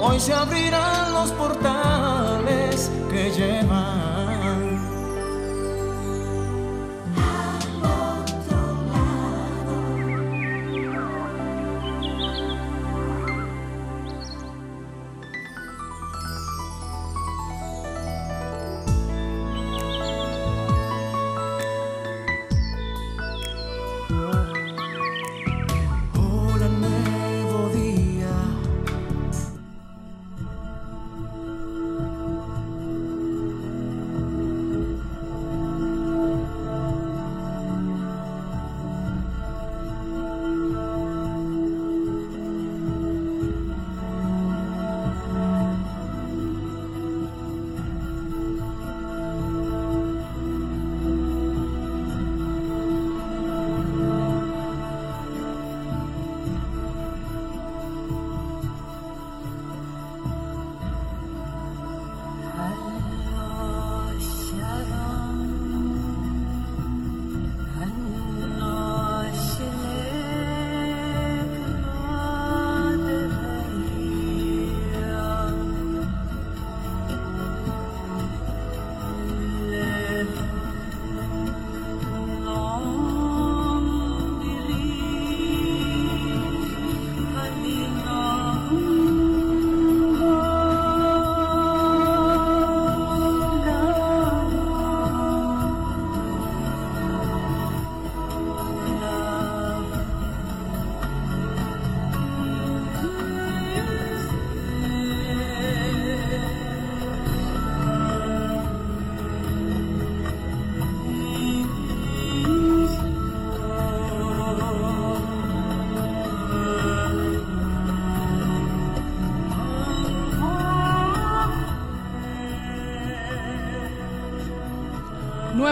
Hoy se abrirán los portales que llevan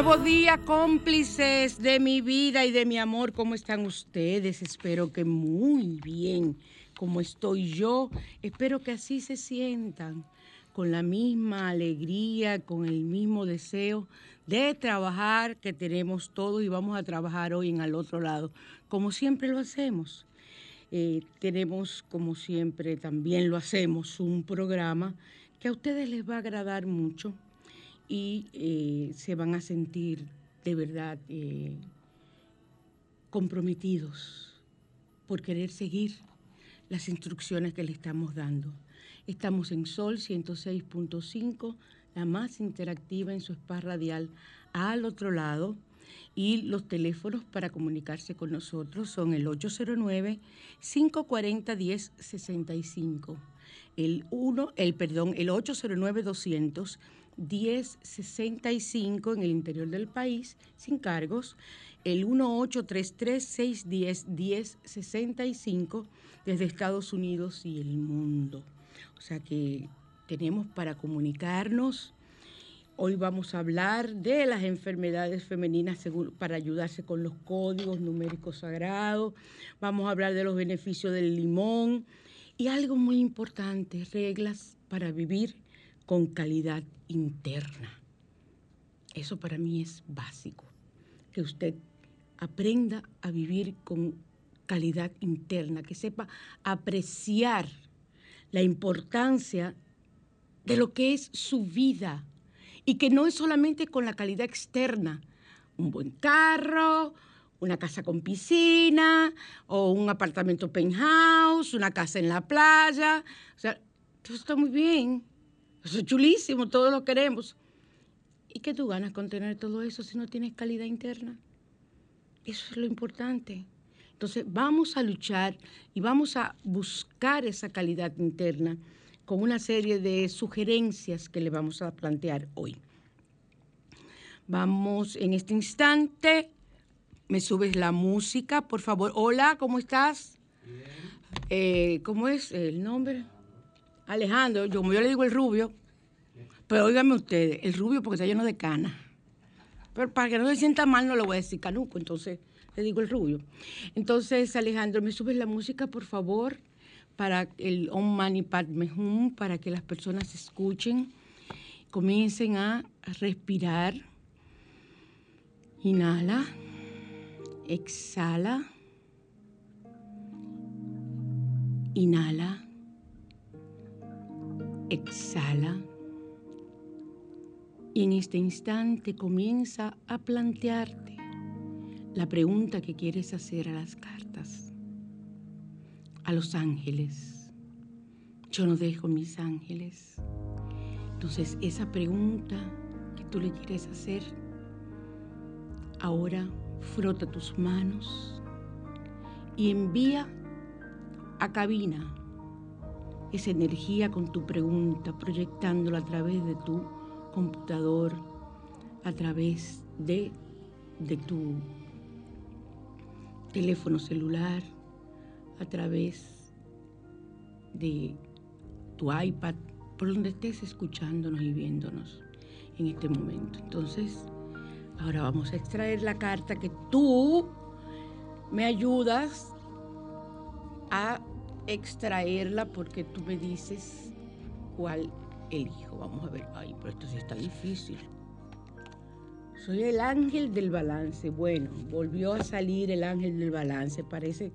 Nuevo día, cómplices de mi vida y de mi amor. ¿Cómo están ustedes? Espero que muy bien, como estoy yo. Espero que así se sientan, con la misma alegría, con el mismo deseo de trabajar que tenemos todos y vamos a trabajar hoy en al otro lado, como siempre lo hacemos. Eh, tenemos, como siempre también lo hacemos, un programa que a ustedes les va a agradar mucho y eh, se van a sentir de verdad eh, comprometidos por querer seguir las instrucciones que le estamos dando. Estamos en Sol 106.5, la más interactiva en su spa radial al otro lado. Y los teléfonos para comunicarse con nosotros son el 809-540-1065, el 1, el perdón, el 809-200 1065 en el interior del país, sin cargos, el 1833-610-1065 desde Estados Unidos y el mundo. O sea que tenemos para comunicarnos. Hoy vamos a hablar de las enfermedades femeninas para ayudarse con los códigos numéricos sagrados. Vamos a hablar de los beneficios del limón y algo muy importante, reglas para vivir con calidad interna. Eso para mí es básico. que usted aprenda a vivir con calidad interna, que sepa apreciar la importancia de lo que es su vida y que no es solamente con la calidad externa, un buen carro, una casa con piscina o un apartamento penthouse, una casa en la playa. O sea, todo está muy bien. Eso es chulísimo, todos lo queremos. ¿Y qué tú ganas con tener todo eso si no tienes calidad interna? Eso es lo importante. Entonces vamos a luchar y vamos a buscar esa calidad interna con una serie de sugerencias que le vamos a plantear hoy. Vamos en este instante me subes la música, por favor. Hola, ¿cómo estás? Bien. Eh, ¿Cómo es el nombre? Alejandro, yo, yo le digo el rubio, pero óigame ustedes, el rubio porque está lleno de cana. Pero para que no se sienta mal no le voy a decir canuco, entonces le digo el rubio. Entonces, Alejandro, ¿me subes la música, por favor? Para el Om Mani Padme para que las personas escuchen, comiencen a respirar. Inhala. Exhala. Inhala. Exhala. Y en este instante comienza a plantearte la pregunta que quieres hacer a las cartas, a los ángeles. Yo no dejo mis ángeles. Entonces esa pregunta que tú le quieres hacer, ahora frota tus manos y envía a cabina esa energía con tu pregunta, proyectándola a través de tu computador, a través de, de tu teléfono celular, a través de tu iPad, por donde estés escuchándonos y viéndonos en este momento. Entonces, Ahora vamos a extraer la carta que tú me ayudas a extraerla porque tú me dices cuál elijo. Vamos a ver. Ay, pero esto sí está difícil. Soy el ángel del balance. Bueno, volvió a salir el ángel del balance. Parece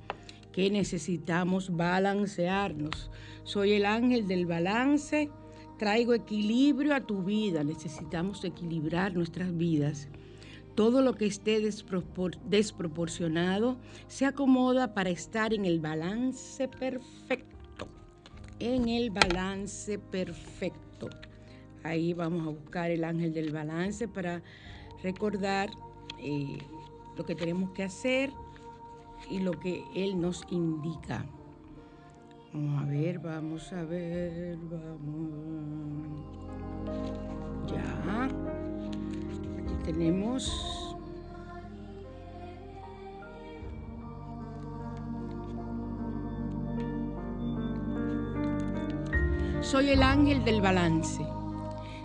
que necesitamos balancearnos. Soy el ángel del balance. Traigo equilibrio a tu vida. Necesitamos equilibrar nuestras vidas. Todo lo que esté desproporcionado se acomoda para estar en el balance perfecto. En el balance perfecto. Ahí vamos a buscar el ángel del balance para recordar eh, lo que tenemos que hacer y lo que él nos indica. Vamos a ver, vamos a ver, vamos. Ya tenemos Soy el ángel del balance.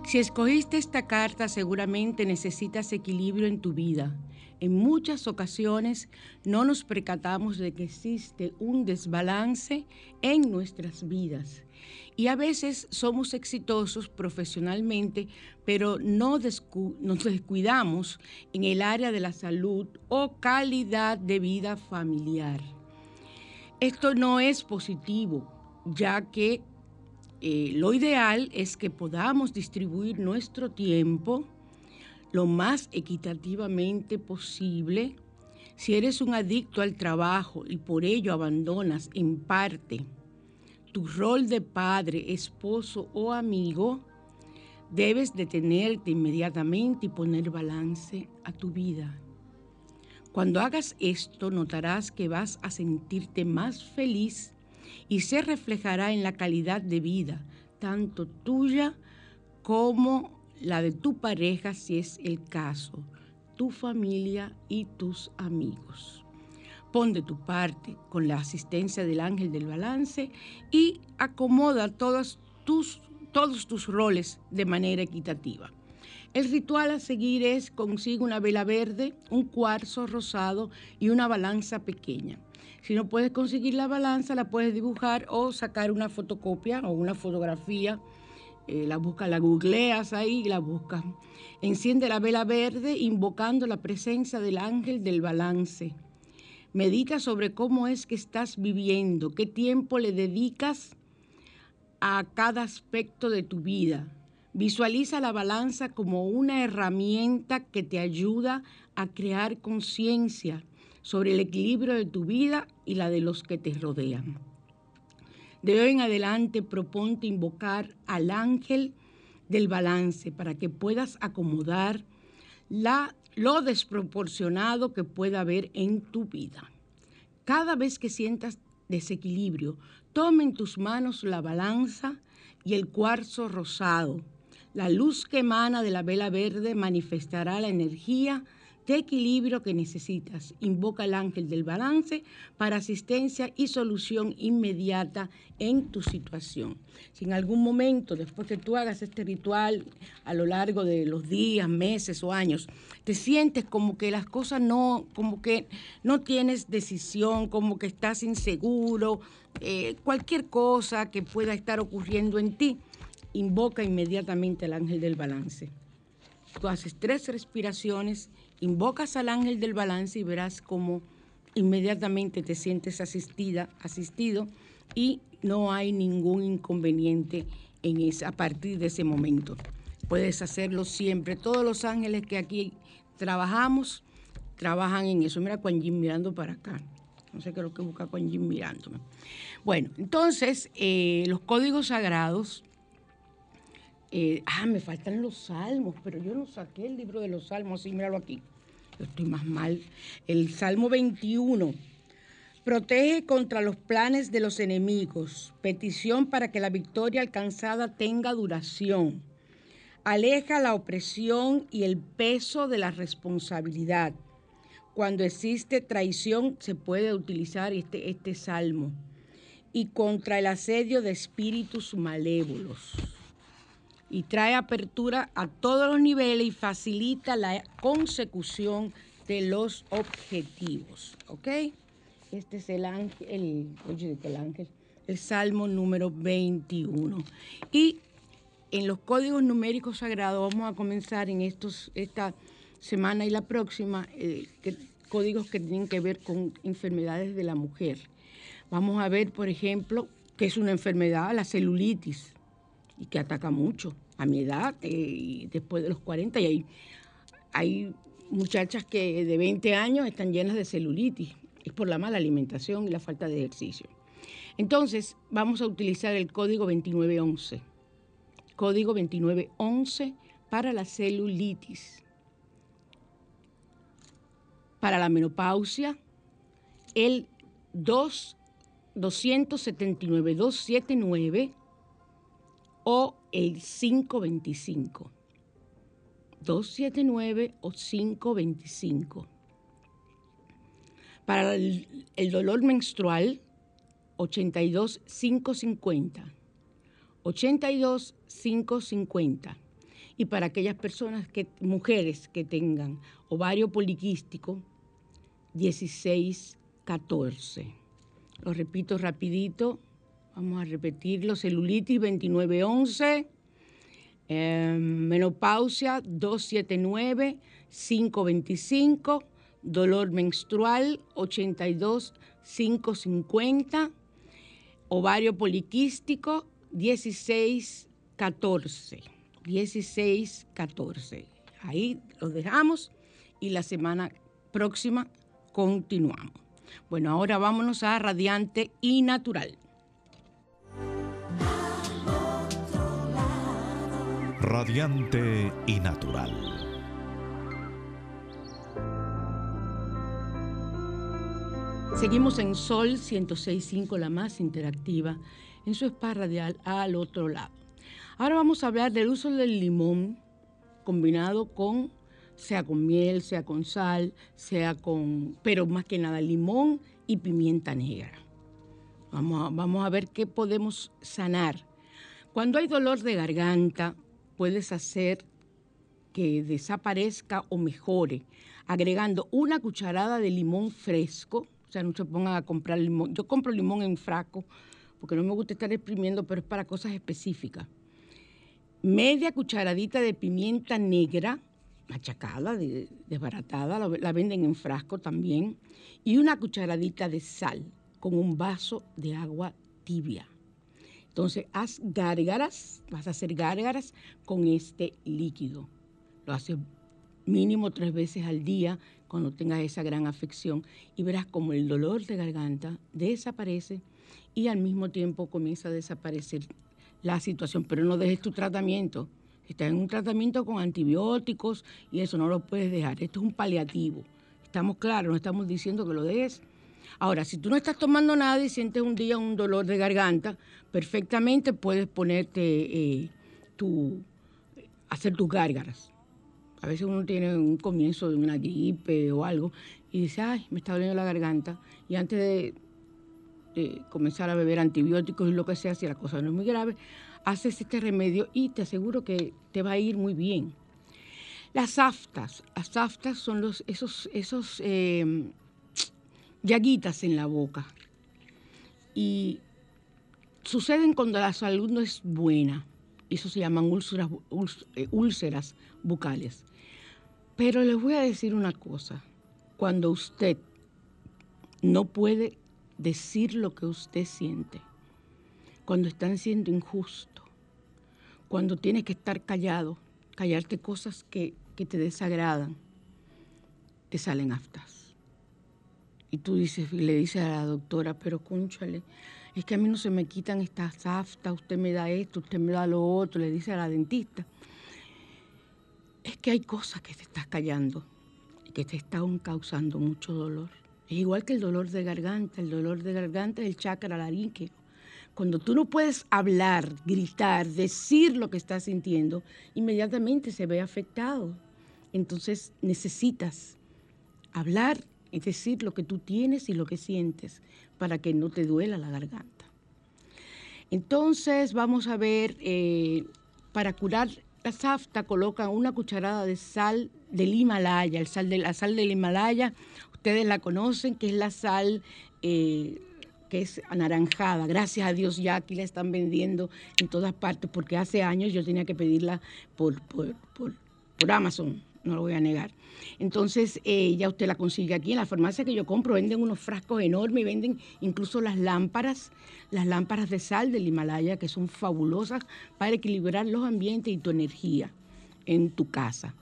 Si escogiste esta carta, seguramente necesitas equilibrio en tu vida. En muchas ocasiones no nos percatamos de que existe un desbalance en nuestras vidas y a veces somos exitosos profesionalmente, pero no nos descuidamos en el área de la salud o calidad de vida familiar. Esto no es positivo, ya que eh, lo ideal es que podamos distribuir nuestro tiempo lo más equitativamente posible. Si eres un adicto al trabajo y por ello abandonas en parte tu rol de padre, esposo o amigo, debes detenerte inmediatamente y poner balance a tu vida. Cuando hagas esto, notarás que vas a sentirte más feliz y se reflejará en la calidad de vida, tanto tuya como la de tu pareja, si es el caso, tu familia y tus amigos. Pon de tu parte con la asistencia del ángel del balance y acomoda todos tus, todos tus roles de manera equitativa. El ritual a seguir es consigue una vela verde, un cuarzo rosado y una balanza pequeña. Si no puedes conseguir la balanza, la puedes dibujar o sacar una fotocopia o una fotografía eh, la buscas, la googleas ahí y la buscas. Enciende la vela verde invocando la presencia del ángel del balance. Medita sobre cómo es que estás viviendo, qué tiempo le dedicas a cada aspecto de tu vida. Visualiza la balanza como una herramienta que te ayuda a crear conciencia sobre el equilibrio de tu vida y la de los que te rodean. De hoy en adelante proponte invocar al ángel del balance para que puedas acomodar la, lo desproporcionado que pueda haber en tu vida. Cada vez que sientas desequilibrio, toma en tus manos la balanza y el cuarzo rosado. La luz que emana de la vela verde manifestará la energía de equilibrio que necesitas. Invoca al ángel del balance para asistencia y solución inmediata en tu situación. Si en algún momento, después que tú hagas este ritual a lo largo de los días, meses o años, te sientes como que las cosas no, como que no tienes decisión, como que estás inseguro, eh, cualquier cosa que pueda estar ocurriendo en ti, invoca inmediatamente al ángel del balance. Tú haces tres respiraciones invocas al ángel del balance y verás cómo inmediatamente te sientes asistida, asistido y no hay ningún inconveniente en esa, a partir de ese momento. Puedes hacerlo siempre. Todos los ángeles que aquí trabajamos trabajan en eso. Mira Juan Jim mirando para acá. No sé qué es lo que busca Juan Jim mirándome. Bueno, entonces eh, los códigos sagrados eh, ah, me faltan los salmos, pero yo no saqué el libro de los salmos, sí, míralo aquí estoy más mal. El Salmo 21. Protege contra los planes de los enemigos. Petición para que la victoria alcanzada tenga duración. Aleja la opresión y el peso de la responsabilidad. Cuando existe traición se puede utilizar este, este salmo. Y contra el asedio de espíritus malévolos y trae apertura a todos los niveles y facilita la consecución de los objetivos. ¿Ok? Este es el ángel, el, oye, el ángel, el Salmo número 21. Y en los códigos numéricos sagrados vamos a comenzar en estos, esta semana y la próxima, eh, códigos que tienen que ver con enfermedades de la mujer. Vamos a ver, por ejemplo, que es una enfermedad, la celulitis y que ataca mucho a mi edad eh, después de los 40 y hay, hay muchachas que de 20 años están llenas de celulitis. Es por la mala alimentación y la falta de ejercicio. Entonces, vamos a utilizar el código 2911. Código 2911 para la celulitis. Para la menopausia, el 2, 279, 279 o el 525. 279 o 525. Para el, dolor menstrual, 82 550. 82 550. Y para aquellas personas que mujeres que tengan ovario poliquístico, 16 14. Lo repito rapidito, Vamos a repetirlo. Celulitis 2911. Em, menopausia 279 525. Dolor menstrual 82 550. Ovario poliquístico 16 14. 16 14. Ahí lo dejamos y la semana próxima continuamos. Bueno, ahora vámonos a radiante y natural. Radiante y natural. Seguimos en Sol 106.5, la más interactiva, en su spa radial al otro lado. Ahora vamos a hablar del uso del limón combinado con, sea con miel, sea con sal, sea con, pero más que nada limón y pimienta negra. Vamos vamos a ver qué podemos sanar. Cuando hay dolor de garganta, puedes hacer que desaparezca o mejore agregando una cucharada de limón fresco. O sea, no se pongan a comprar limón. Yo compro limón en fraco porque no me gusta estar exprimiendo, pero es para cosas específicas. media cucharadita de pimienta negra, machacada, desbaratada, la venden en frasco también, y una cucharadita de sal con un vaso de agua tibia. Entonces, haz gárgaras, vas a hacer gárgaras con este líquido. Lo haces mínimo tres veces al día cuando tengas esa gran afección y verás como el dolor de garganta desaparece y al mismo tiempo comienza a desaparecer la situación. Pero no dejes tu tratamiento. Estás en un tratamiento con antibióticos y eso no lo puedes dejar. Esto es un paliativo. Estamos claros, no estamos diciendo que lo dejes. Ahora, si tú no estás tomando nada y sientes un día un dolor de garganta, perfectamente puedes ponerte eh, tu, hacer tus gárgaras. A veces uno tiene un comienzo de una gripe o algo y dice, ay, me está doliendo la garganta. Y antes de, comenzar a beber antibióticos y lo que sea, si la cosa no es muy grave, haces este remedio y te aseguro que te va a ir muy bien. Las aftas, las aftas son los, esos, esos eh, llaguitas en la boca. Y suceden cuando la salud no es buena. Eso se llaman úlceras, eh, úlceras bucales. Pero les voy a decir una cosa. Cuando usted no puede decir lo que usted siente, cuando están siendo injusto, cuando tiene que estar callado, callarte cosas que, que te desagradan, te salen aftas. Y tú dices, le dices a la doctora, pero cónchale, es que a mí no se me quitan estas aftas, usted me da esto, usted me da lo otro, le dice a la dentista es que hay cosas que te estás callando y que te están causando mucho dolor. Es igual que el dolor de garganta, el dolor de garganta es el chakra laríngeo. Cuando tú no puedes hablar, gritar, decir lo que estás sintiendo, inmediatamente se ve afectado. Entonces necesitas hablar y decir lo que tú tienes y lo que sientes para que no te duela la garganta. Entonces vamos a ver, eh, para curar la safta colocan una cucharada de sal del Himalaya, el sal de, la sal del Himalaya, ustedes la conocen, que es la sal eh, que es anaranjada. Gracias a Dios ya aquí la están vendiendo en todas partes, porque hace años yo tenía que pedirla por, por, por Amazon no lo voy a negar. Entonces, eh, ya usted la consigue aquí en la farmacia que yo compro, venden unos frascos enormes, venden incluso las lámparas, las lámparas de sal del Himalaya, que son fabulosas para equilibrar los ambientes y tu energía en tu casa.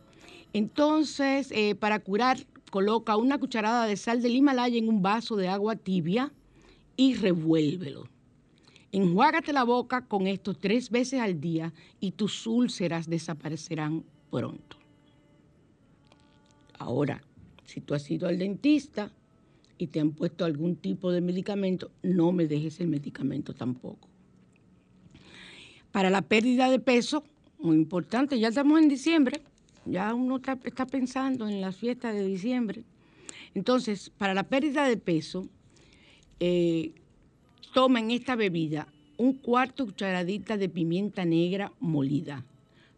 Entonces, eh, para curar, coloca una cucharada de sal del Himalaya en un vaso de agua tibia y revuélvelo. Enjuágate la boca con esto tres veces al día y tus úlceras desaparecerán pronto. Ahora, si tú has ido al dentista y te han puesto algún tipo de medicamento, no me dejes el medicamento tampoco. Para la pérdida de peso, muy importante, ya estamos en diciembre, ya uno está, pensando en las fiestas de diciembre. Entonces, para la pérdida de peso, eh, tomen esta bebida un cuarto cucharadita de pimienta negra molida,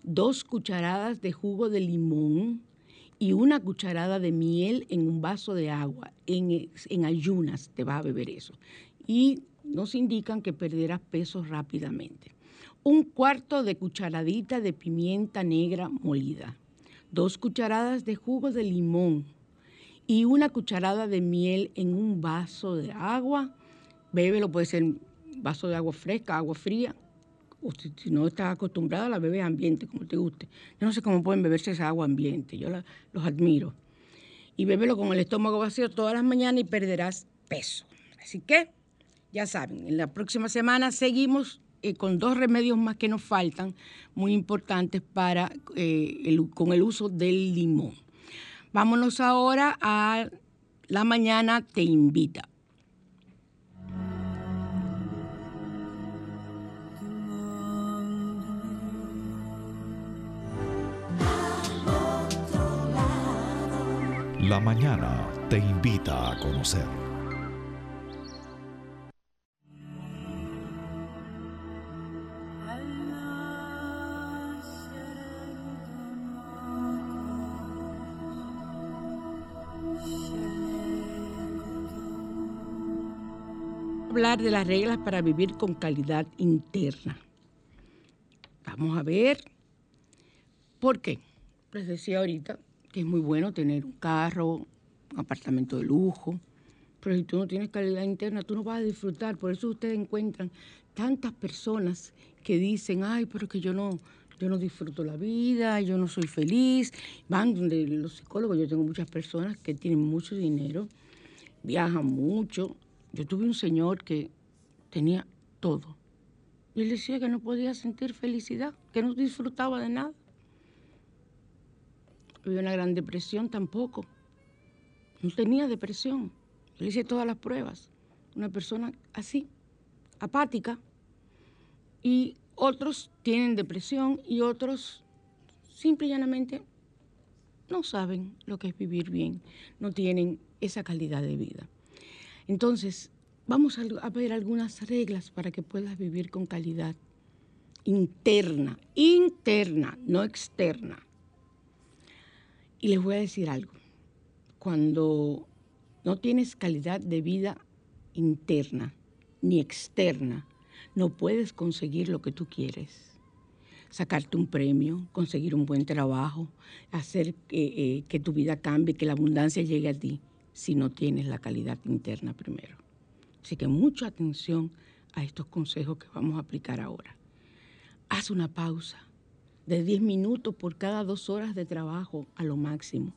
dos cucharadas de jugo de limón, y una cucharada de miel en un vaso de agua. En, ayunas te vas a beber eso. Y nos indican que perderás peso rápidamente. Un cuarto de cucharadita de pimienta negra molida. Dos cucharadas de jugo de limón y una cucharada de miel en un vaso de agua. Bébelo, puede ser vaso de agua fresca, agua fría, si, no estás acostumbrada, la bebes ambiente, como te guste. Yo no sé cómo pueden beberse esa agua ambiente, yo los admiro. Y bébelo con el estómago vacío todas las mañanas y perderás peso. Así que, ya saben, en la próxima semana seguimos eh, con dos remedios más que nos faltan, muy importantes para, eh, con el uso del limón. Vámonos ahora a La Mañana Te Invita. La mañana te invita a conocer. Hablar de las reglas para vivir con calidad interna. Vamos a ver. ¿Por qué? Les decía ahorita que es muy bueno tener un carro, un apartamento de lujo, pero si tú no tienes calidad interna, tú no vas a disfrutar. Por eso ustedes encuentran tantas personas que dicen, ay, pero que yo no, yo no disfruto la vida, yo no soy feliz. Van donde los psicólogos, yo tengo muchas personas que tienen mucho dinero, viajan mucho. Yo tuve un señor que tenía todo. Y él decía que no podía sentir felicidad, que no disfrutaba de nada. Había una gran depresión tampoco. No tenía depresión. Le hice todas las pruebas. Una persona así, apática. Y otros tienen depresión y otros simple y llanamente no saben lo que es vivir bien, no tienen esa calidad de vida. Entonces, vamos a ver algunas reglas para que puedas vivir con calidad interna, interna, no externa. Y les voy a decir algo. Cuando no tienes calidad de vida interna ni externa, no puedes conseguir lo que tú quieres. Sacarte un premio, conseguir un buen trabajo, hacer eh, que tu vida cambie, que la abundancia llegue a ti, si no tienes la calidad interna primero. Así que mucha atención a estos consejos que vamos a aplicar ahora. Haz una pausa de 10 minutos por cada dos horas de trabajo a lo máximo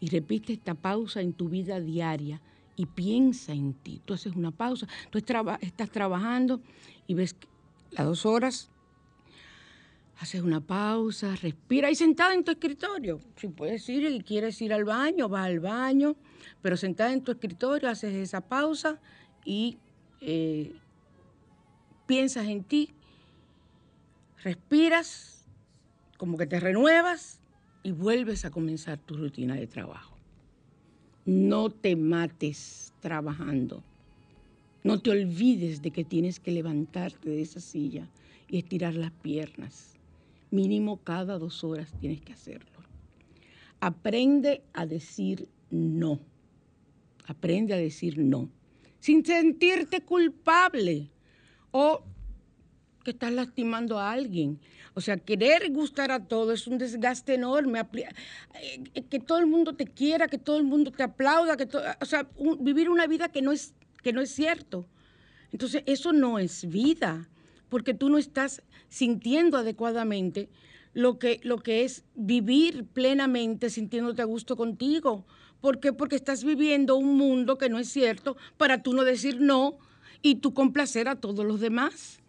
y repite esta pausa en tu vida diaria y piensa en ti. Tú haces una pausa, tú estás trabajando y ves las dos horas, haces una pausa, respira y sentada en tu escritorio. Si puedes ir y quieres ir al baño, vas al baño, pero sentada en tu escritorio haces esa pausa y eh, piensas en ti, respiras, como que te renuevas y vuelves a comenzar tu rutina de trabajo. No te mates trabajando. No te olvides de que tienes que levantarte de esa silla y estirar las piernas. Mínimo cada dos horas tienes que hacerlo. Aprende a decir no. Aprende a decir no. Sin sentirte culpable o que estás lastimando a alguien. O sea, querer gustar a todo es un desgaste enorme. Eh, que todo el mundo te quiera, que todo el mundo te aplauda, que o sea, vivir una vida que no, es, que no es cierto. Entonces, eso no es vida, porque tú no estás sintiendo adecuadamente lo que, lo que es vivir plenamente sintiéndote a gusto contigo. ¿Por qué? Porque estás viviendo un mundo que no es cierto para tú no decir no y tú complacer a todos los demás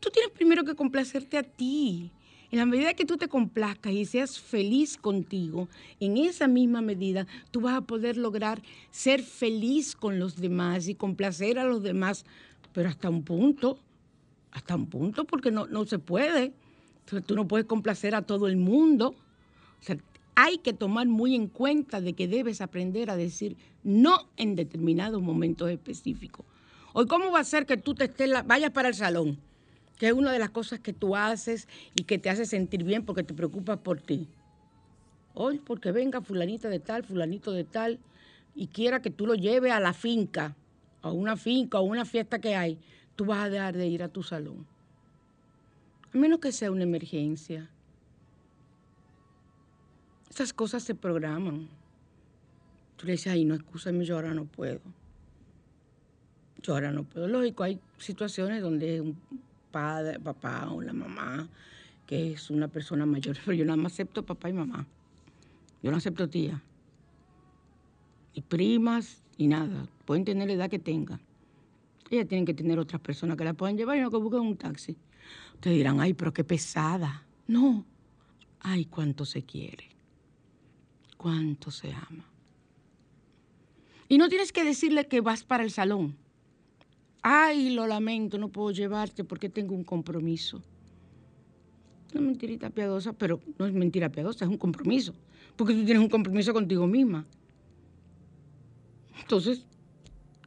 tú tienes primero que complacerte a ti. En la medida que tú te complazcas y seas feliz contigo, en esa misma medida tú vas a poder lograr ser feliz con los demás y complacer a los demás, pero hasta un punto, hasta un punto, porque no, no se puede. tú no puedes complacer a todo el mundo. Hay que tomar muy en cuenta de que debes aprender a decir no en determinados momentos específicos. Hoy, ¿cómo va a ser que tú te estés vayas para el salón? Que es una de las cosas que tú haces y que te hace sentir bien porque te preocupas por ti. Hoy, porque venga fulanita de tal, fulanito de tal, y quiera que tú lo lleves a la finca, a una finca o una fiesta que hay, tú vas a dejar de ir a tu salón. A menos que sea una emergencia. Esas cosas se programan. Tú le dices, ay, no, escúchame, yo ahora no puedo. Yo ahora no puedo. Lógico, hay situaciones donde un padre, papá o la mamá, que es una persona mayor, pero yo nada más acepto papá y mamá. Yo no acepto tía. Ni primas, ni nada. Pueden tener la edad que tengan. Ellas tienen que tener otras personas que la puedan llevar y no que busquen un taxi. Ustedes dirán, ay, pero qué pesada. No. Ay, cuánto se quiere. Cuánto se ama. Y no tienes que decirle que vas para el salón. Ay, lo lamento, no puedo llevarte porque tengo un compromiso. Una mentirita piadosa, pero no es mentira piadosa, es un compromiso. Porque tú tienes un compromiso contigo misma. Entonces,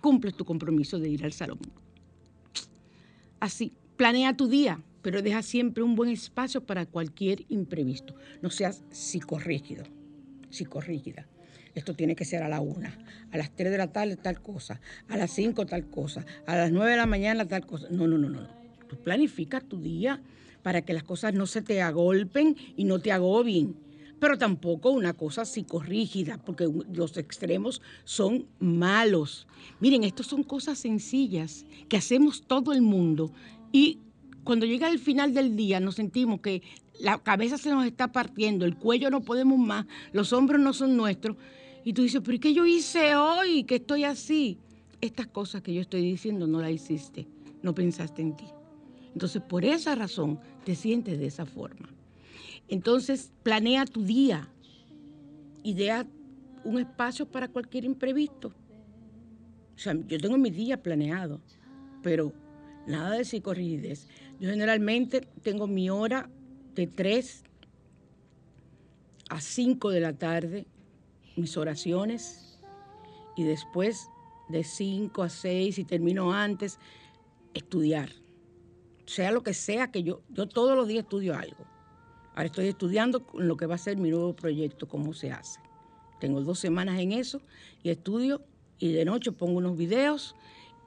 cumples tu compromiso de ir al salón. Así, planea tu día, pero deja siempre un buen espacio para cualquier imprevisto. No seas psicorrígido, psicorrígida esto tiene que ser a la una, a las tres de la tarde tal cosa, a las cinco tal cosa, a las nueve de la mañana tal cosa. No, no, no, no. Tú planificas tu día para que las cosas no se te agolpen y no te agobien. Pero tampoco una cosa psicorrígida, porque los extremos son malos. Miren, estas son cosas sencillas que hacemos todo el mundo y cuando llega el final del día nos sentimos que la cabeza se nos está partiendo, el cuello no podemos más, los hombros no son nuestros. Y tú dices, pero ¿qué yo hice hoy? que estoy así? Estas cosas que yo estoy diciendo no las hiciste, no pensaste en ti. Entonces, por esa razón, te sientes de esa forma. Entonces, planea tu día. Idea un espacio para cualquier imprevisto. O sea, yo tengo mi día planeado, pero nada de psicorrigidez. Yo generalmente tengo mi hora de 3 a 5 de la tarde, mis oraciones, y después de 5 a 6, y termino antes, estudiar sea lo que sea que yo, yo todos los días estudio algo. Ahora estoy estudiando lo que va a ser mi nuevo proyecto, cómo se hace. Tengo dos semanas en eso y estudio y de noche pongo unos videos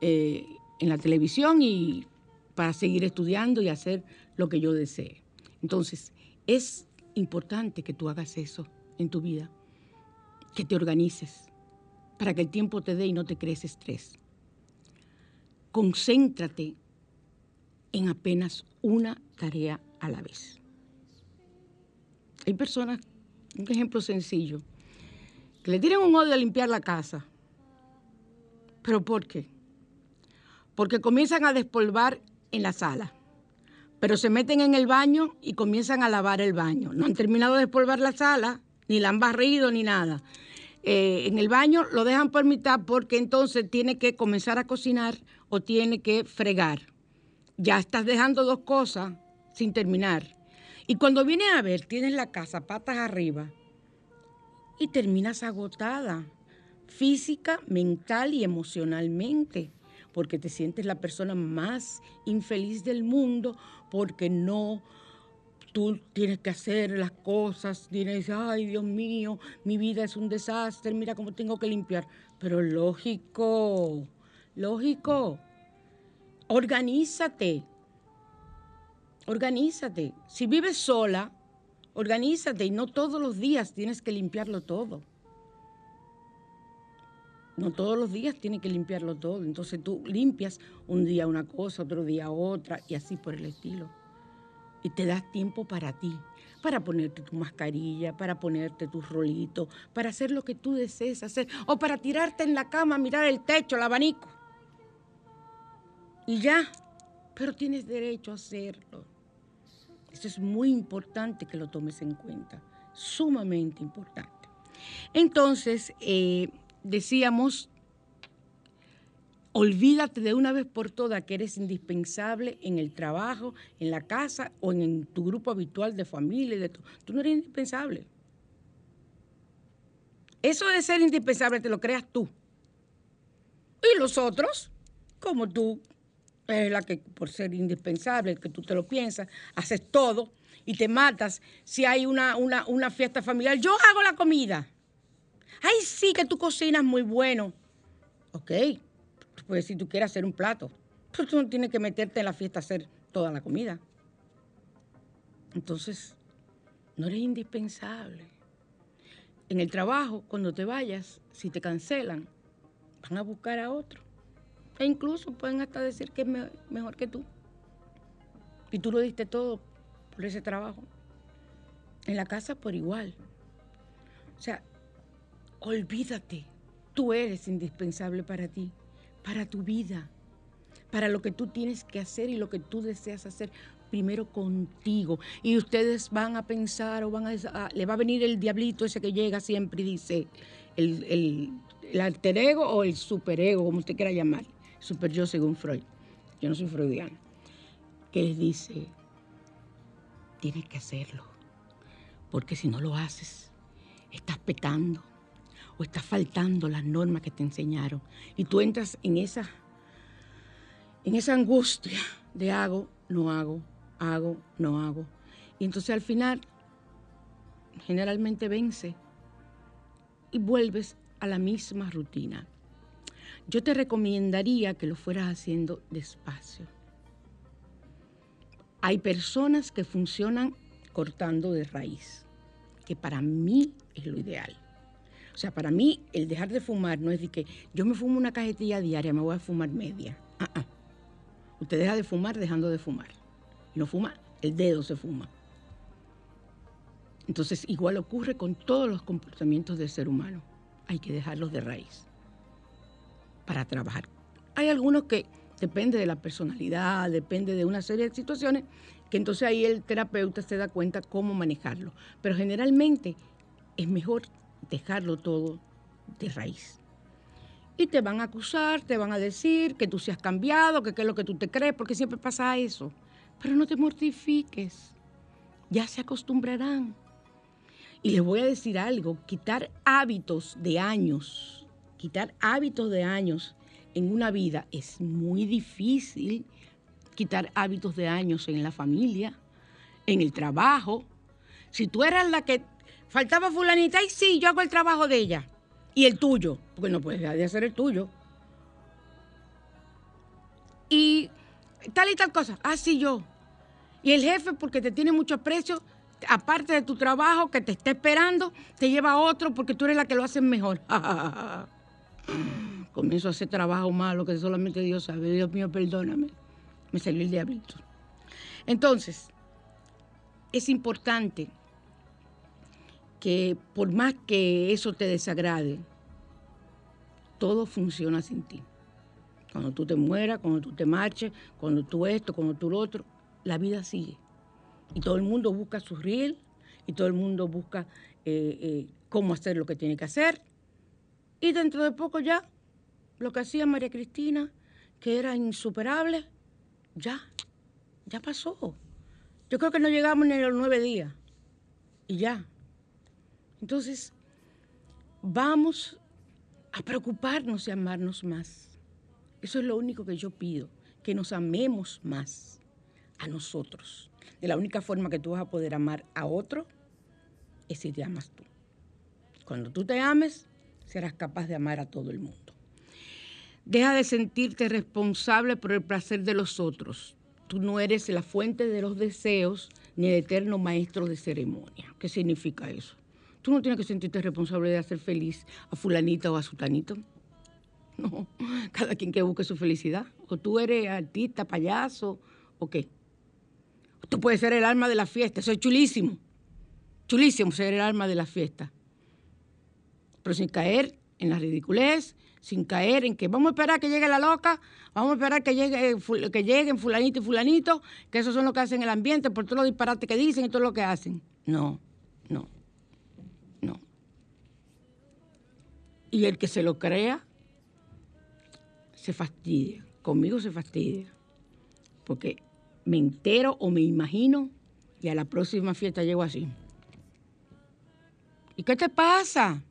eh, en la televisión y para seguir estudiando y hacer lo que yo desee. Entonces, es importante que tú hagas eso en tu vida, que te organices para que el tiempo te dé y no te crees estrés. Concéntrate en apenas una tarea a la vez. Hay personas, un ejemplo sencillo, que le tienen un odio a limpiar la casa. ¿Pero por qué? Porque comienzan a despolvar en la sala, pero se meten en el baño y comienzan a lavar el baño. No han terminado de despolvar la sala, ni la han barrido, ni nada. Eh, en el baño lo dejan por mitad porque entonces tiene que comenzar a cocinar o tiene que fregar ya estás dejando dos cosas sin terminar. Y cuando vienes a ver, tienes la casa patas arriba y terminas agotada, física, mental y emocionalmente, porque te sientes la persona más infeliz del mundo, porque no tú tienes que hacer las cosas, tienes, ay Dios mío, mi vida es un desastre, mira cómo tengo que limpiar. Pero lógico, lógico, Organízate. Organízate. Si vives sola, organízate y no todos los días tienes que limpiarlo todo. No todos los días tienes que limpiarlo todo. Entonces tú limpias un día una cosa, otro día otra y así por el estilo. Y te das tiempo para ti, para ponerte tu mascarilla, para ponerte tu rolito, para hacer lo que tú desees hacer o para tirarte en la cama, mirar el techo, el abanico y ya, pero tienes derecho a hacerlo. Eso es muy importante que lo tomes en cuenta, sumamente importante. Entonces, eh, decíamos, olvídate de una vez por todas que eres indispensable en el trabajo, en la casa o en, tu grupo habitual de familia. De tú no eres indispensable. Eso de ser indispensable te lo creas tú. Y los otros, como tú, es la que por ser indispensable, que tú te lo piensas, haces todo y te matas. Si hay una, una, fiesta familiar, yo hago la comida. Ay, sí, que tú cocinas muy bueno. Ok, pues si tú quieres hacer un plato, pues tú no tienes que meterte en la fiesta a hacer toda la comida. Entonces, no eres indispensable. En el trabajo, cuando te vayas, si te cancelan, van a buscar a otro. E incluso pueden hasta decir que es mejor que tú. Y tú lo diste todo por ese trabajo. En la casa por igual. O sea, olvídate. Tú eres indispensable para ti, para tu vida, para lo que tú tienes que hacer y lo que tú deseas hacer primero contigo. Y ustedes van a pensar o van a, le va a venir el diablito ese que llega siempre y dice el, el, alter ego o el superego, como usted quiera llamar super yo según Freud, yo no soy freudiano, que les dice, tienes que hacerlo, porque si no lo haces, estás petando o estás faltando las normas que te enseñaron y tú entras en esa, en esa angustia de hago, no hago, hago, no hago. Y entonces al final generalmente vence y vuelves a la misma rutina yo te recomendaría que lo fueras haciendo despacio. Hay personas que funcionan cortando de raíz, que para mí es lo ideal. O sea, para mí el dejar de fumar no es de que yo me fumo una cajetilla diaria, me voy a fumar media. Ah, ah. Usted deja de fumar dejando de fumar. No fuma, el dedo se fuma. Entonces, igual ocurre con todos los comportamientos del ser humano. Hay que dejarlos de raíz para trabajar. Hay algunos que depende de la personalidad, depende de una serie de situaciones, que entonces ahí el terapeuta se da cuenta cómo manejarlo. Pero generalmente es mejor dejarlo todo de raíz. Y te van a acusar, te van a decir que tú seas cambiado, que qué es lo que tú te crees, porque siempre pasa eso. Pero no te mortifiques, ya se acostumbrarán. Y les voy a decir algo, quitar hábitos de años, quitar hábitos de años en una vida es muy difícil, quitar hábitos de años en la familia, en el trabajo. Si tú eras la que faltaba fulanita, y sí, yo hago el trabajo de ella y el tuyo, porque no puedes dejar de hacer el tuyo. Y tal y tal cosa, así yo. Y el jefe, porque te tiene mucho aprecio, aparte de tu trabajo que te está esperando, te lleva a otro porque tú eres la que lo hace mejor. Comienzo a hacer trabajo malo que solamente Dios sabe. Dios mío, perdóname. Me salió el diablito. Entonces, es importante que por más que eso te desagrade, todo funciona sin ti. Cuando tú te mueras, cuando tú te marches, cuando tú esto, cuando tú lo otro, la vida sigue. Y todo el mundo busca su riel y todo el mundo busca eh, eh, cómo hacer lo que tiene que hacer. Y dentro de poco ya, lo que hacía María Cristina, que era insuperable, ya, ya pasó. Yo creo que no llegamos ni a los nueve días. Y ya, entonces, vamos a preocuparnos y amarnos más. Eso es lo único que yo pido, que nos amemos más a nosotros. De la única forma que tú vas a poder amar a otro es si te amas tú. Cuando tú te ames, serás capaz de amar a todo el mundo. Deja de sentirte responsable por el placer de los otros. Tú no eres la fuente de los deseos ni el eterno maestro de ceremonia. ¿Qué significa eso? Tú no tienes que sentirte responsable de hacer feliz a fulanita o a sutanito. No, cada quien que busque su felicidad. O tú eres artista, payaso, o qué. Tú puedes ser el alma de la fiesta, eso es chulísimo. Chulísimo ser el alma de la fiesta. Pero sin caer en la ridiculez, sin caer en que vamos a esperar que llegue la loca, vamos a esperar que, llegue, que lleguen fulanito y fulanito, que eso son lo que hacen el ambiente, por todos los disparates que dicen y todo lo que hacen. No, no. Y el que se lo crea, se fastidia. Conmigo se fastidia. Porque me entero o me imagino y a la próxima fiesta llego así. ¿Y qué te pasa?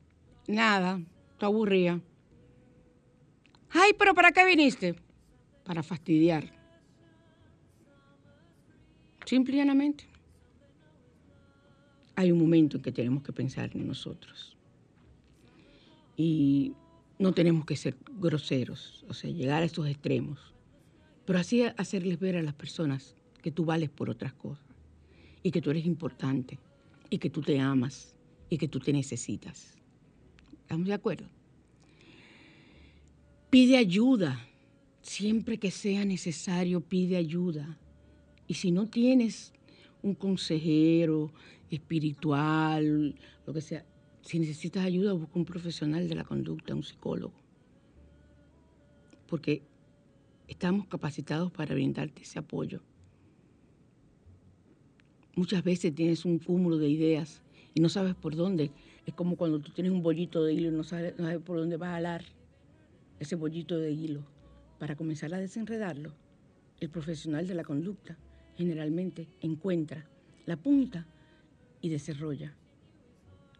Nada, estoy aburrida. Ay, pero ¿para qué viniste? Para fastidiar. Simple y llanamente. Hay un momento en que tenemos que pensar en nosotros y no tenemos que ser groseros, o sea, llegar a esos extremos, pero así hacerles ver a las personas que tú vales por otras cosas y que tú eres importante y que tú te amas y que tú te necesitas. ¿Estamos de acuerdo? Pide ayuda, siempre que sea necesario, pide ayuda. Y si no tienes un consejero espiritual, lo que sea, si necesitas ayuda, busca un profesional de la conducta, un psicólogo. Porque estamos capacitados para brindarte ese apoyo. Muchas veces tienes un cúmulo de ideas y no sabes por dónde. Es como cuando tú tienes un bollito de hilo y no sabes, por dónde vas a alar ese bollito de hilo. Para comenzar a desenredarlo, el profesional de la conducta generalmente encuentra la punta y desarrolla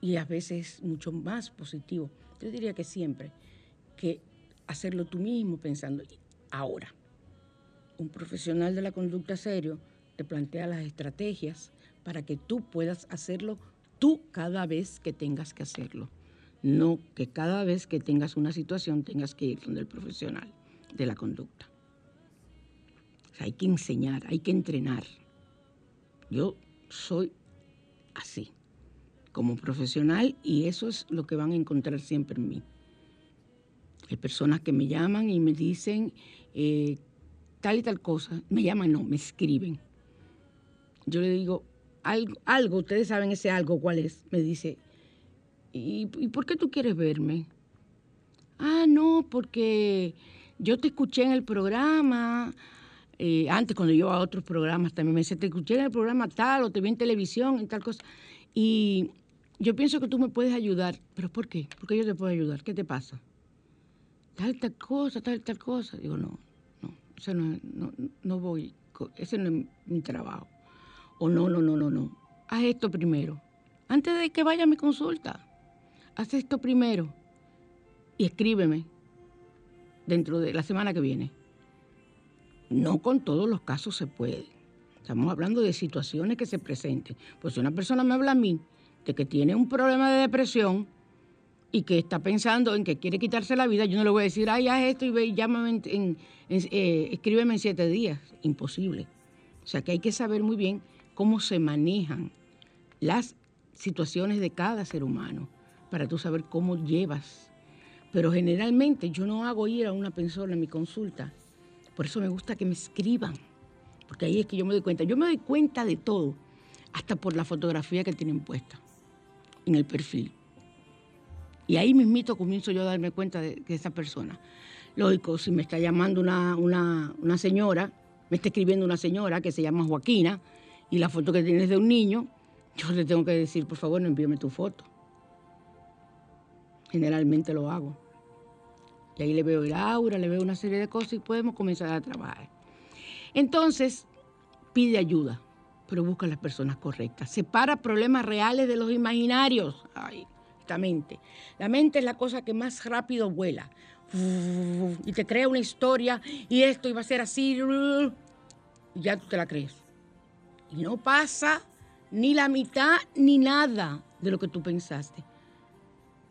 y a veces mucho más positivo. Yo diría que siempre, que hacerlo tú mismo pensando, ahora, un profesional de la conducta serio te plantea las estrategias para que tú puedas hacerlo tú cada vez que tengas que hacerlo. No que cada vez que tengas una situación tengas que ir donde el profesional de la conducta. hay que enseñar, hay que entrenar Yo soy así, como profesional, y eso es lo que van a encontrar siempre en mí. Hay personas que me llaman y me dicen eh, tal y tal cosa. Me llaman, no, me escriben. Yo le digo, algo, algo, ustedes saben ese algo cuál es. Me dice, ¿y, ¿y por qué tú quieres verme? Ah, no, porque yo te escuché en el programa, eh, antes cuando yo a otros programas también me dice, te escuché en el programa tal o te vi en televisión, en tal cosa. Y yo pienso que tú me puedes ayudar. ¿Pero por qué? Porque yo te puedo ayudar. ¿Qué te pasa? Tal, tal cosa, tal, tal cosa. Digo, no, no, no, no, no voy, ese no es mi trabajo. O no, no, no, no, no. Haz esto primero. Antes de que vaya a mi consulta, haz esto primero y escríbeme dentro de la semana que viene. No con todos los casos se puede. Estamos hablando de situaciones que se presenten. Pues si una persona me habla a mí que tiene un problema de depresión y que está pensando en que quiere quitarse la vida, yo no le voy a decir, ay, haz esto y ve llámame, en, eh, escríbeme en siete días. Imposible. O sea que hay que saber muy bien cómo se manejan las situaciones de cada ser humano para tú saber cómo llevas pero generalmente yo no hago ir a una persona en mi consulta. Por eso me gusta que me escriban, porque ahí es que yo me doy cuenta. Yo me doy cuenta de todo, hasta por la fotografía que tienen puesta en el perfil. Y ahí mismito comienzo yo a darme cuenta de, esa persona. Lógico, si me está llamando una, una señora, me está escribiendo una señora que se llama Joaquina, y la foto que tienes de un niño, yo le tengo que decir, por favor, no envíame tu foto. Generalmente lo hago. Y ahí le veo el aura, le veo una serie de cosas y podemos comenzar a trabajar. Entonces, pide ayuda, pero busca las personas correctas. Separa problemas reales de los imaginarios. Ay, esta mente. La mente es la cosa que más rápido vuela. Y te crea una historia y esto iba a ser así. Y ya tú te la crees. Y no pasa ni la mitad ni nada de lo que tú pensaste.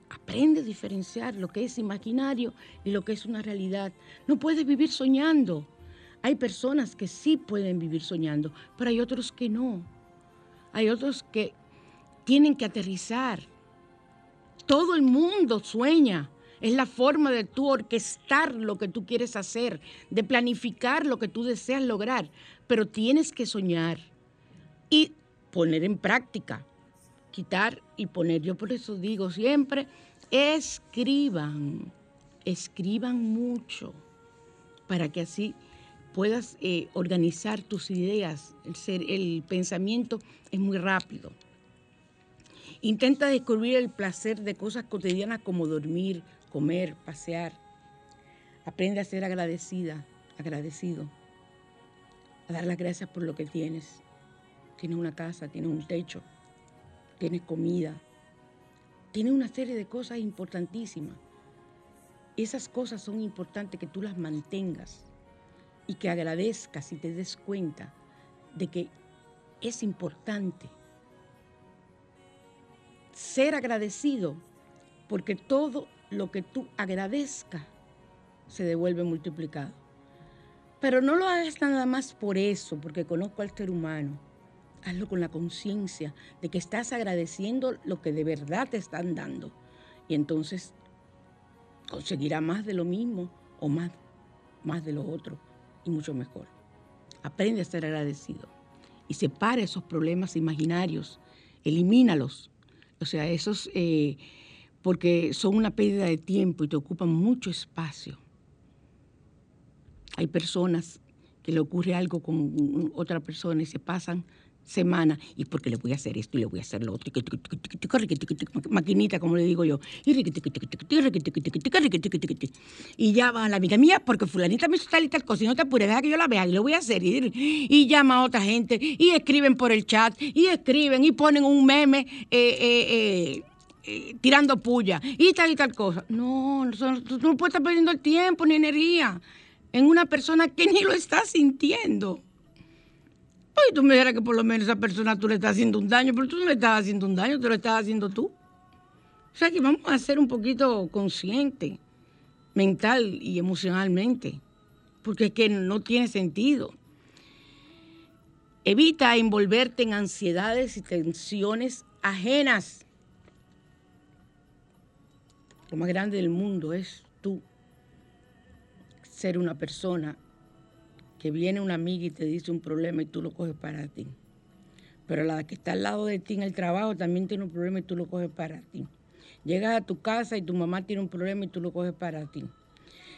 Aprende a diferenciar lo que es imaginario y lo que es una realidad. No puedes vivir soñando. Hay personas que sí pueden vivir soñando, pero hay otros que no. Hay otros que tienen que aterrizar. Todo el mundo sueña. Es la forma de tú orquestar lo que tú quieres hacer, de planificar lo que tú deseas lograr, pero tienes que soñar y poner en práctica quitar y poner. Yo por eso digo siempre, escriban, escriban mucho, para que así puedas eh, organizar tus ideas. El, el pensamiento es muy rápido. Intenta descubrir el placer de cosas cotidianas como dormir, comer, pasear. Aprende a ser agradecida, agradecido, a dar las gracias por lo que tienes. Tienes una casa, tienes un techo, tienes comida, tienes una serie de cosas importantísimas. Esas cosas son importantes que tú las mantengas y que agradezcas y te des cuenta de que es importante ser agradecido porque todo lo que tú agradezcas se devuelve multiplicado. Pero no lo hagas nada más por eso, porque conozco al ser humano hazlo con la conciencia de que estás agradeciendo lo que de verdad te están dando. Y entonces conseguirá más de lo mismo o más, más de lo otro y mucho mejor. Aprende a ser agradecido y separa esos problemas imaginarios, elimínalos. O sea, esos, eh, porque son una pérdida de tiempo y te ocupan mucho espacio. Hay personas que le ocurre algo con otra persona y se pasan semana y porque le voy a hacer esto y le voy a hacer lo otro maquinita como le digo yo y llama a la amiga mía porque fulanita me hizo tal y tal cosa y no te apures deja que yo la vea y lo voy a hacer y, llama a otra gente y escriben por el chat y escriben y ponen un meme tirando puya y tal y tal cosa no, tú no puedes estar perdiendo el tiempo ni energía en una persona que ni lo está sintiendo pues tú me dijeras que por lo menos esa persona tú le estás haciendo un daño, pero tú no le estás haciendo un daño, te lo estás haciendo tú. O sea que vamos a ser un poquito conscientes, mental y emocionalmente, porque es que no tiene sentido. Evita envolverte en ansiedades y tensiones ajenas. Lo más grande del mundo es tú ser una persona que viene una amiga y te dice un problema y tú lo coges para ti. Pero la que está al lado de ti en el trabajo también tiene un problema y tú lo coges para ti. Llegas a tu casa y tu mamá tiene un problema y tú lo coges para ti.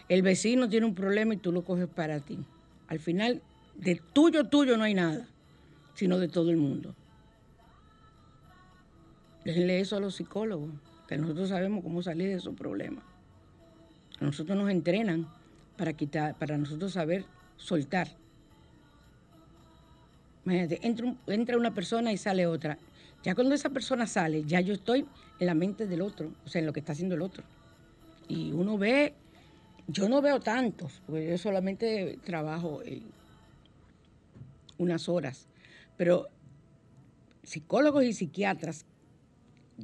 El vecino tiene un problema y tú lo coges para ti. Al final, de tuyo, tuyo no hay nada sino de todo el mundo. Déjenle eso a los psicólogos, que nosotros sabemos cómo salir de esos problemas. A nosotros nos entrenan para quitar, para nosotros saber soltar. Imagínate, entra, entra una persona y sale otra. Ya cuando esa persona sale, ya yo estoy en la mente del otro, o sea, en lo que está haciendo el otro. Y uno ve, yo no veo tantos, porque yo solamente trabajo unas horas pero psicólogos y psiquiatras,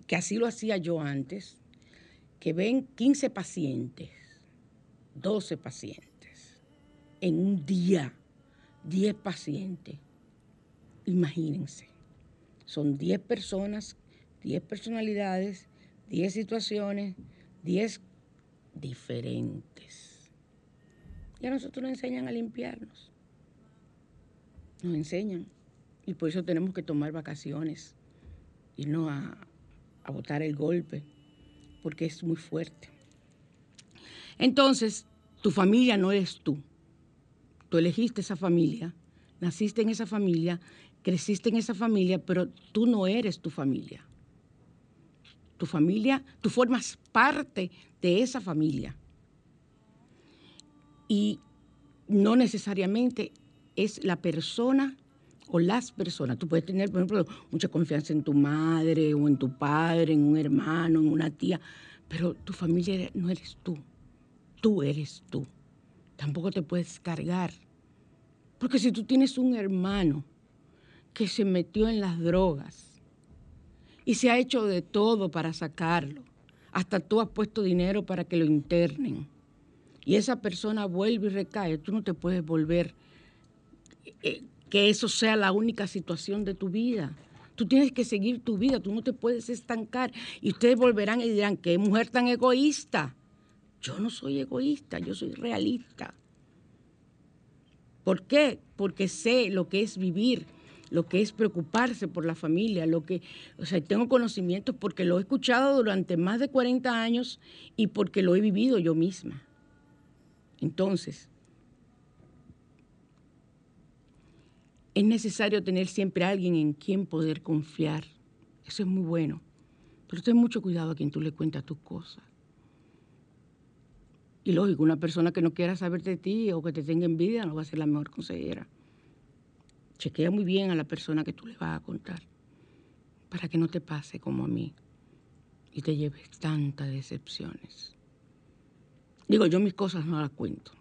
que así lo hacía yo antes, que ven 15 pacientes, 12 pacientes, en un día, 10 pacientes. Imagínense, son 10 personas, 10 personalidades, 10 situaciones, 10 diferentes. Y a nosotros nos enseñan a limpiarnos. Nos enseñan. Y por eso tenemos que tomar vacaciones no a, a botar el golpe, porque es muy fuerte. Entonces, tu familia no eres tú. Tú elegiste esa familia, naciste en esa familia, creciste en esa familia, pero tú no eres tu familia. Tu familia, tú formas parte de esa familia. Y no necesariamente es la persona o las personas. Tú puedes tener, por ejemplo, mucha confianza en tu madre o en tu padre, en un hermano, en una tía, pero tu familia no eres tú. Tú eres tú. Tampoco te puedes cargar. Porque si tú tienes un hermano que se metió en las drogas y se ha hecho de todo para sacarlo, hasta tú has puesto dinero para que lo internen, y esa persona vuelve y recae, tú no te puedes volver eh, que eso sea la única situación de tu vida. Tú tienes que seguir tu vida, tú no te puedes estancar. Y ustedes volverán y dirán, qué mujer tan egoísta. Yo no soy egoísta, yo soy realista. ¿Por qué? Porque sé lo que es vivir, lo que es preocuparse por la familia, lo que, o sea, tengo conocimientos porque lo he escuchado durante más de 40 años y porque lo he vivido yo misma. Entonces, Es necesario tener siempre alguien en quien poder confiar. Eso es muy bueno. Pero ten mucho cuidado a quien tú le cuentas tus cosas. Y lógico, una persona que no quiera saber de ti o que te tenga envidia no va a ser la mejor consejera. Chequea muy bien a la persona que tú le vas a contar para que no te pase como a mí y te lleves tantas decepciones. Digo, yo mis cosas no las cuento.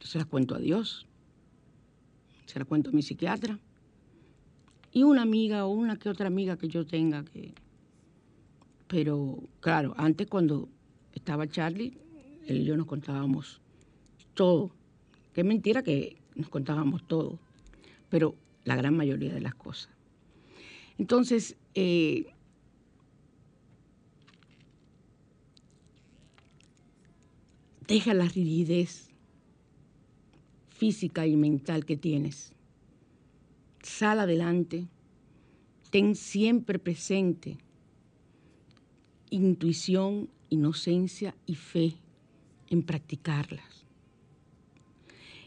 Yo se las cuento a Dios se la cuento a mi psiquiatra. Y una amiga o una que otra amiga que yo tenga que... Pero claro, antes cuando estaba Charlie, él y yo nos contábamos todo. Qué mentira que nos contábamos todo, pero la gran mayoría de las cosas. Entonces, eh, deja la rigidez física y mental que tienes. Sal adelante, ten siempre presente intuición, inocencia y fe en practicarlas.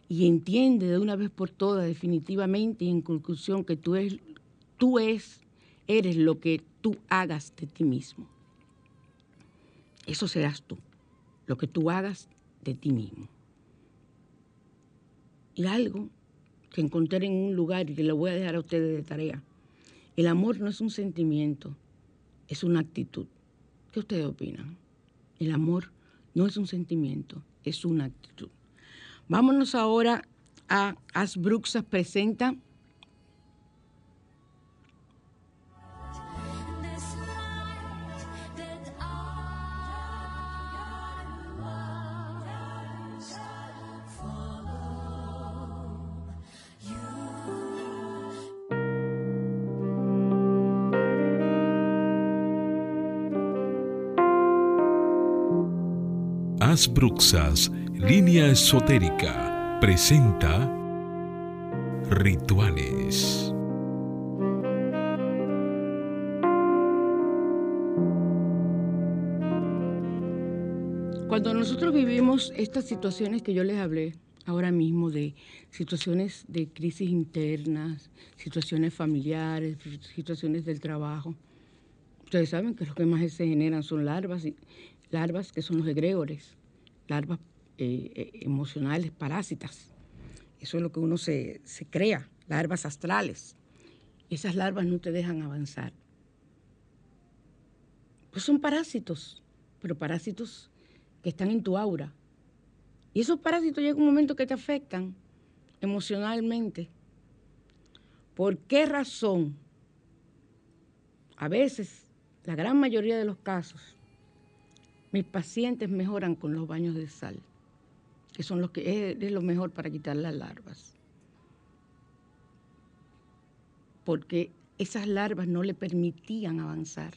Y entiende de una vez por todas, definitivamente y en conclusión, que tú, es, tú es, eres lo que tú hagas de ti mismo. Eso serás tú, lo que tú hagas de ti mismo. Y algo que encontré en un lugar y que lo voy a dejar a ustedes de tarea. El amor no es un sentimiento, es una actitud. ¿Qué ustedes opinan? El amor no es un sentimiento, es una actitud. Vámonos ahora a As Bruxas presenta Asbruxas, línea esotérica, presenta Rituales. Cuando nosotros vivimos estas situaciones que yo les hablé ahora mismo de situaciones de crisis internas, situaciones familiares, situaciones del trabajo, ustedes saben que lo que más se generan son larvas, y, larvas que son los egregores, larvas eh, eh, emocionales, parásitas. Eso es lo que uno se, se crea, larvas astrales. Esas larvas no te dejan avanzar. Pues son parásitos, pero parásitos que están en tu aura. Y esos parásitos llega un momento que te afectan emocionalmente. ¿Por qué razón? A veces, la gran mayoría de los casos, mis pacientes mejoran con los baños de sal, que son los que es, lo mejor para quitar las larvas. Porque esas larvas no le permitían avanzar.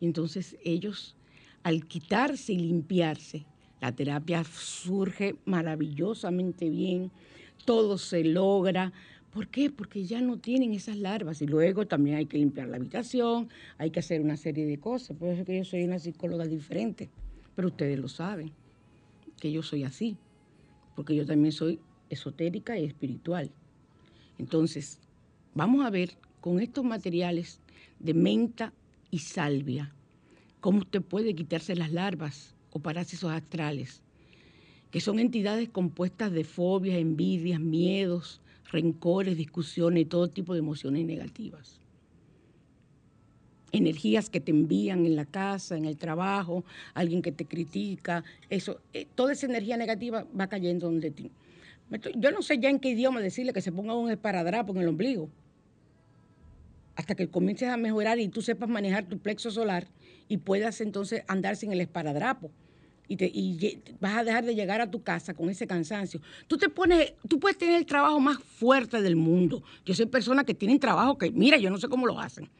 Y entonces ellos al quitarse y limpiarse, la terapia surge maravillosamente bien, todo se logra. ¿Por qué? Porque ya no tienen esas larvas y luego también hay que limpiar la habitación, hay que hacer una serie de cosas. Por eso que yo soy una psicóloga diferente, pero ustedes lo saben, que yo soy así, porque yo también soy esotérica y espiritual. Entonces, vamos a ver con estos materiales de menta y salvia cómo usted puede quitarse las larvas o parásitos astrales, que son entidades compuestas de fobias, envidias, miedos, rencores, discusiones todo tipo de emociones negativas. Energías que te envían en la casa, en el trabajo, alguien que te critica, eso, eh, toda esa energía negativa va cayendo donde ti. Yo no sé ya en qué idioma decirle que se ponga un esparadrapo en el ombligo hasta que comiences a mejorar y tú sepas manejar tu plexo solar y puedas entonces andar sin el esparadrapo. Y, vas a dejar de llegar a tu casa con ese cansancio. Tú te pones, tú puedes tener el trabajo más fuerte del mundo. Yo soy persona que tienen trabajo que, mira, yo no sé cómo lo hacen.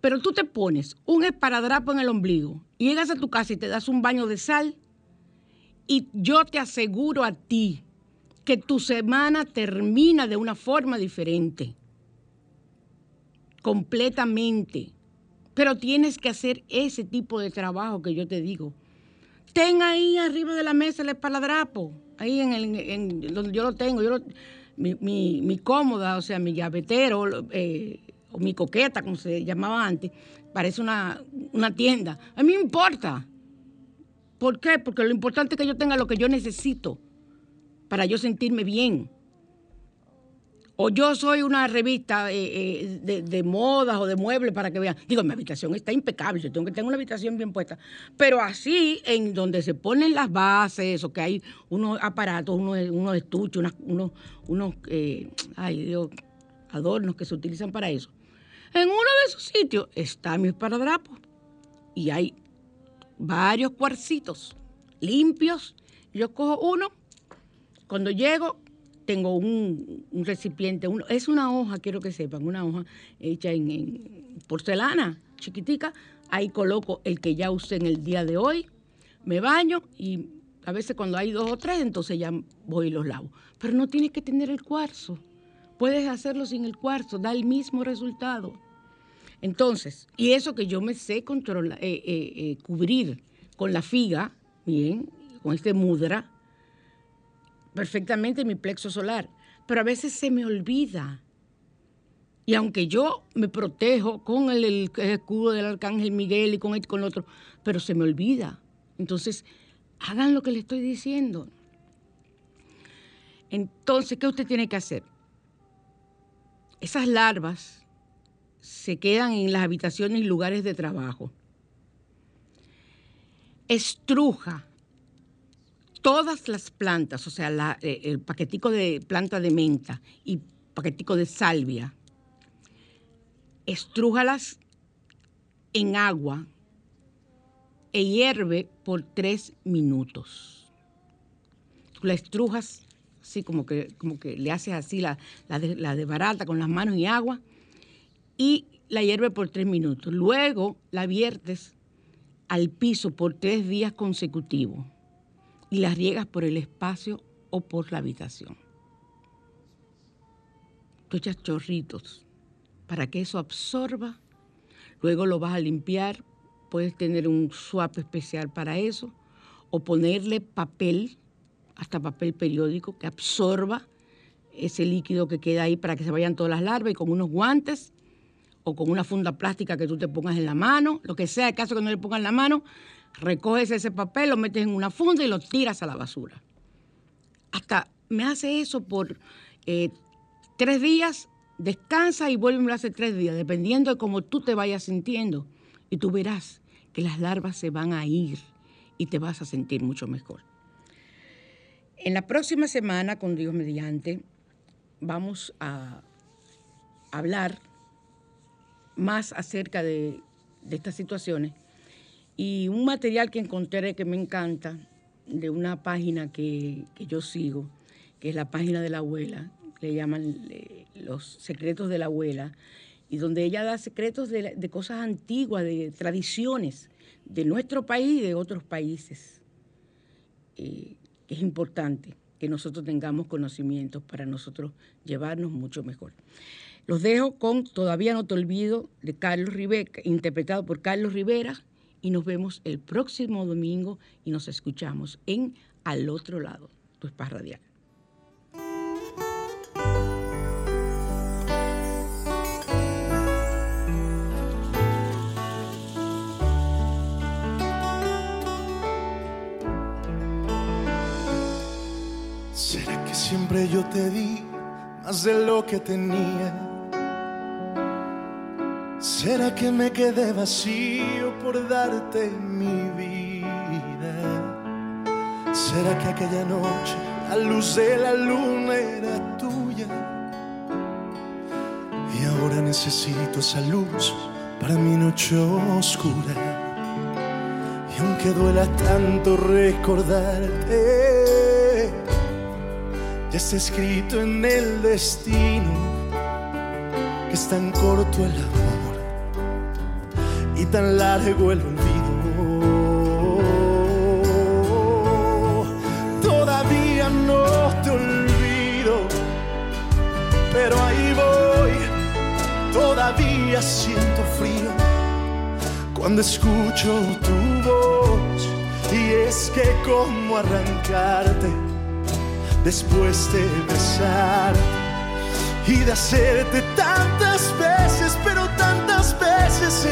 Pero tú te pones un esparadrapo en el ombligo y llegas a tu casa y te das un baño de sal y yo te aseguro a ti que tu semana termina de una forma diferente completamente. Pero tienes que hacer ese tipo de trabajo que yo te digo. Ten ahí arriba de la mesa el espaladrapo, ahí en, el, donde yo lo tengo. Yo mi, mi, cómoda, o sea, mi llavetero, eh, o mi coqueta, como se llamaba antes, parece una, una tienda. A mí me importa. ¿Por qué? Porque lo importante es que yo tenga lo que yo necesito para yo sentirme bien o yo soy una revista eh, eh, de, modas o de muebles para que vean. Digo, mi habitación está impecable, yo tengo que tener una habitación bien puesta. Pero así, en donde se ponen las bases, o que hay unos aparatos, unos, unos estuches, unos, unos, eh, adornos que se utilizan para eso. En uno de esos sitios está mi esparadrapo y hay varios cuarcitos limpios. Yo cojo uno, cuando llego, tengo un, recipiente, es una hoja, quiero que sepan, una hoja hecha en, porcelana, chiquitica. Ahí coloco el que ya usé en el día de hoy, me baño y a veces cuando hay dos o tres, entonces ya voy y los lavo. Pero no tienes que tener el cuarzo. Puedes hacerlo sin el cuarzo, da el mismo resultado. Entonces, y eso que yo me sé controlar, eh, eh, eh, cubrir con la figa, bien, con este mudra, perfectamente mi plexo solar, pero a veces se me olvida. Y aunque yo me protejo con el, escudo del arcángel Miguel y con este con otro, pero se me olvida. Entonces, hagan lo que le estoy diciendo. Entonces, ¿qué usted tiene que hacer? Esas larvas se quedan en las habitaciones y lugares de trabajo. Estruja todas las plantas, o sea, eh, el paquetico de planta de menta y paquetico de salvia, estrújalas en agua e hierve por tres minutos. la estrujas así como que, como que le haces así la, la de barata con las manos y agua y la hierve por tres minutos. Luego la viertes al piso por tres días consecutivos y las riegas por el espacio o por la habitación. Tú echas chorritos para que eso absorba. Luego lo vas a limpiar. Puedes tener un swap especial para eso. O ponerle papel, hasta papel periódico, que absorba ese líquido que queda ahí para que se vayan todas las larvas y con unos guantes o con una funda plástica que tú te pongas en la mano, lo que sea, el caso que no le pongas en la mano, recoges ese papel, lo metes en una funda y lo tiras a la basura. Hasta me hace eso por eh, tres días, descansa y vuelve a hacer tres días, dependiendo de cómo tú te vayas sintiendo. Y tú verás que las larvas se van a ir y te vas a sentir mucho mejor. En la próxima semana, con Dios mediante, vamos a hablar más acerca de, estas situaciones y un material que encontré que me encanta de una página que, yo sigo, que es la página de la abuela, le llaman los secretos de la abuela, y donde ella da secretos de, cosas antiguas, de tradiciones de nuestro país y de otros países. Eh, es importante que nosotros tengamos conocimientos para nosotros llevarnos mucho mejor. Los dejo con Todavía no te olvido de Carlos Rivera, interpretado por Carlos Rivera, y nos vemos el próximo domingo y nos escuchamos en Al otro lado, tu spa radial. ¿Será que siempre yo te di más de lo que tenía? ¿Será que me quedé vacío por darte mi vida? ¿Será que aquella noche la luz de la luna era tuya? Y ahora necesito esa luz para mi noche oscura. Y aunque duela tanto recordarte, ya está escrito en el destino que es tan corto el amor tan largo el olvido. Todavía no te olvido, pero ahí voy. Todavía siento frío cuando escucho tu voz. Y es que como arrancarte después de besar y de hacerte tantas veces, pero tantas veces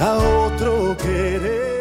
a otro querer.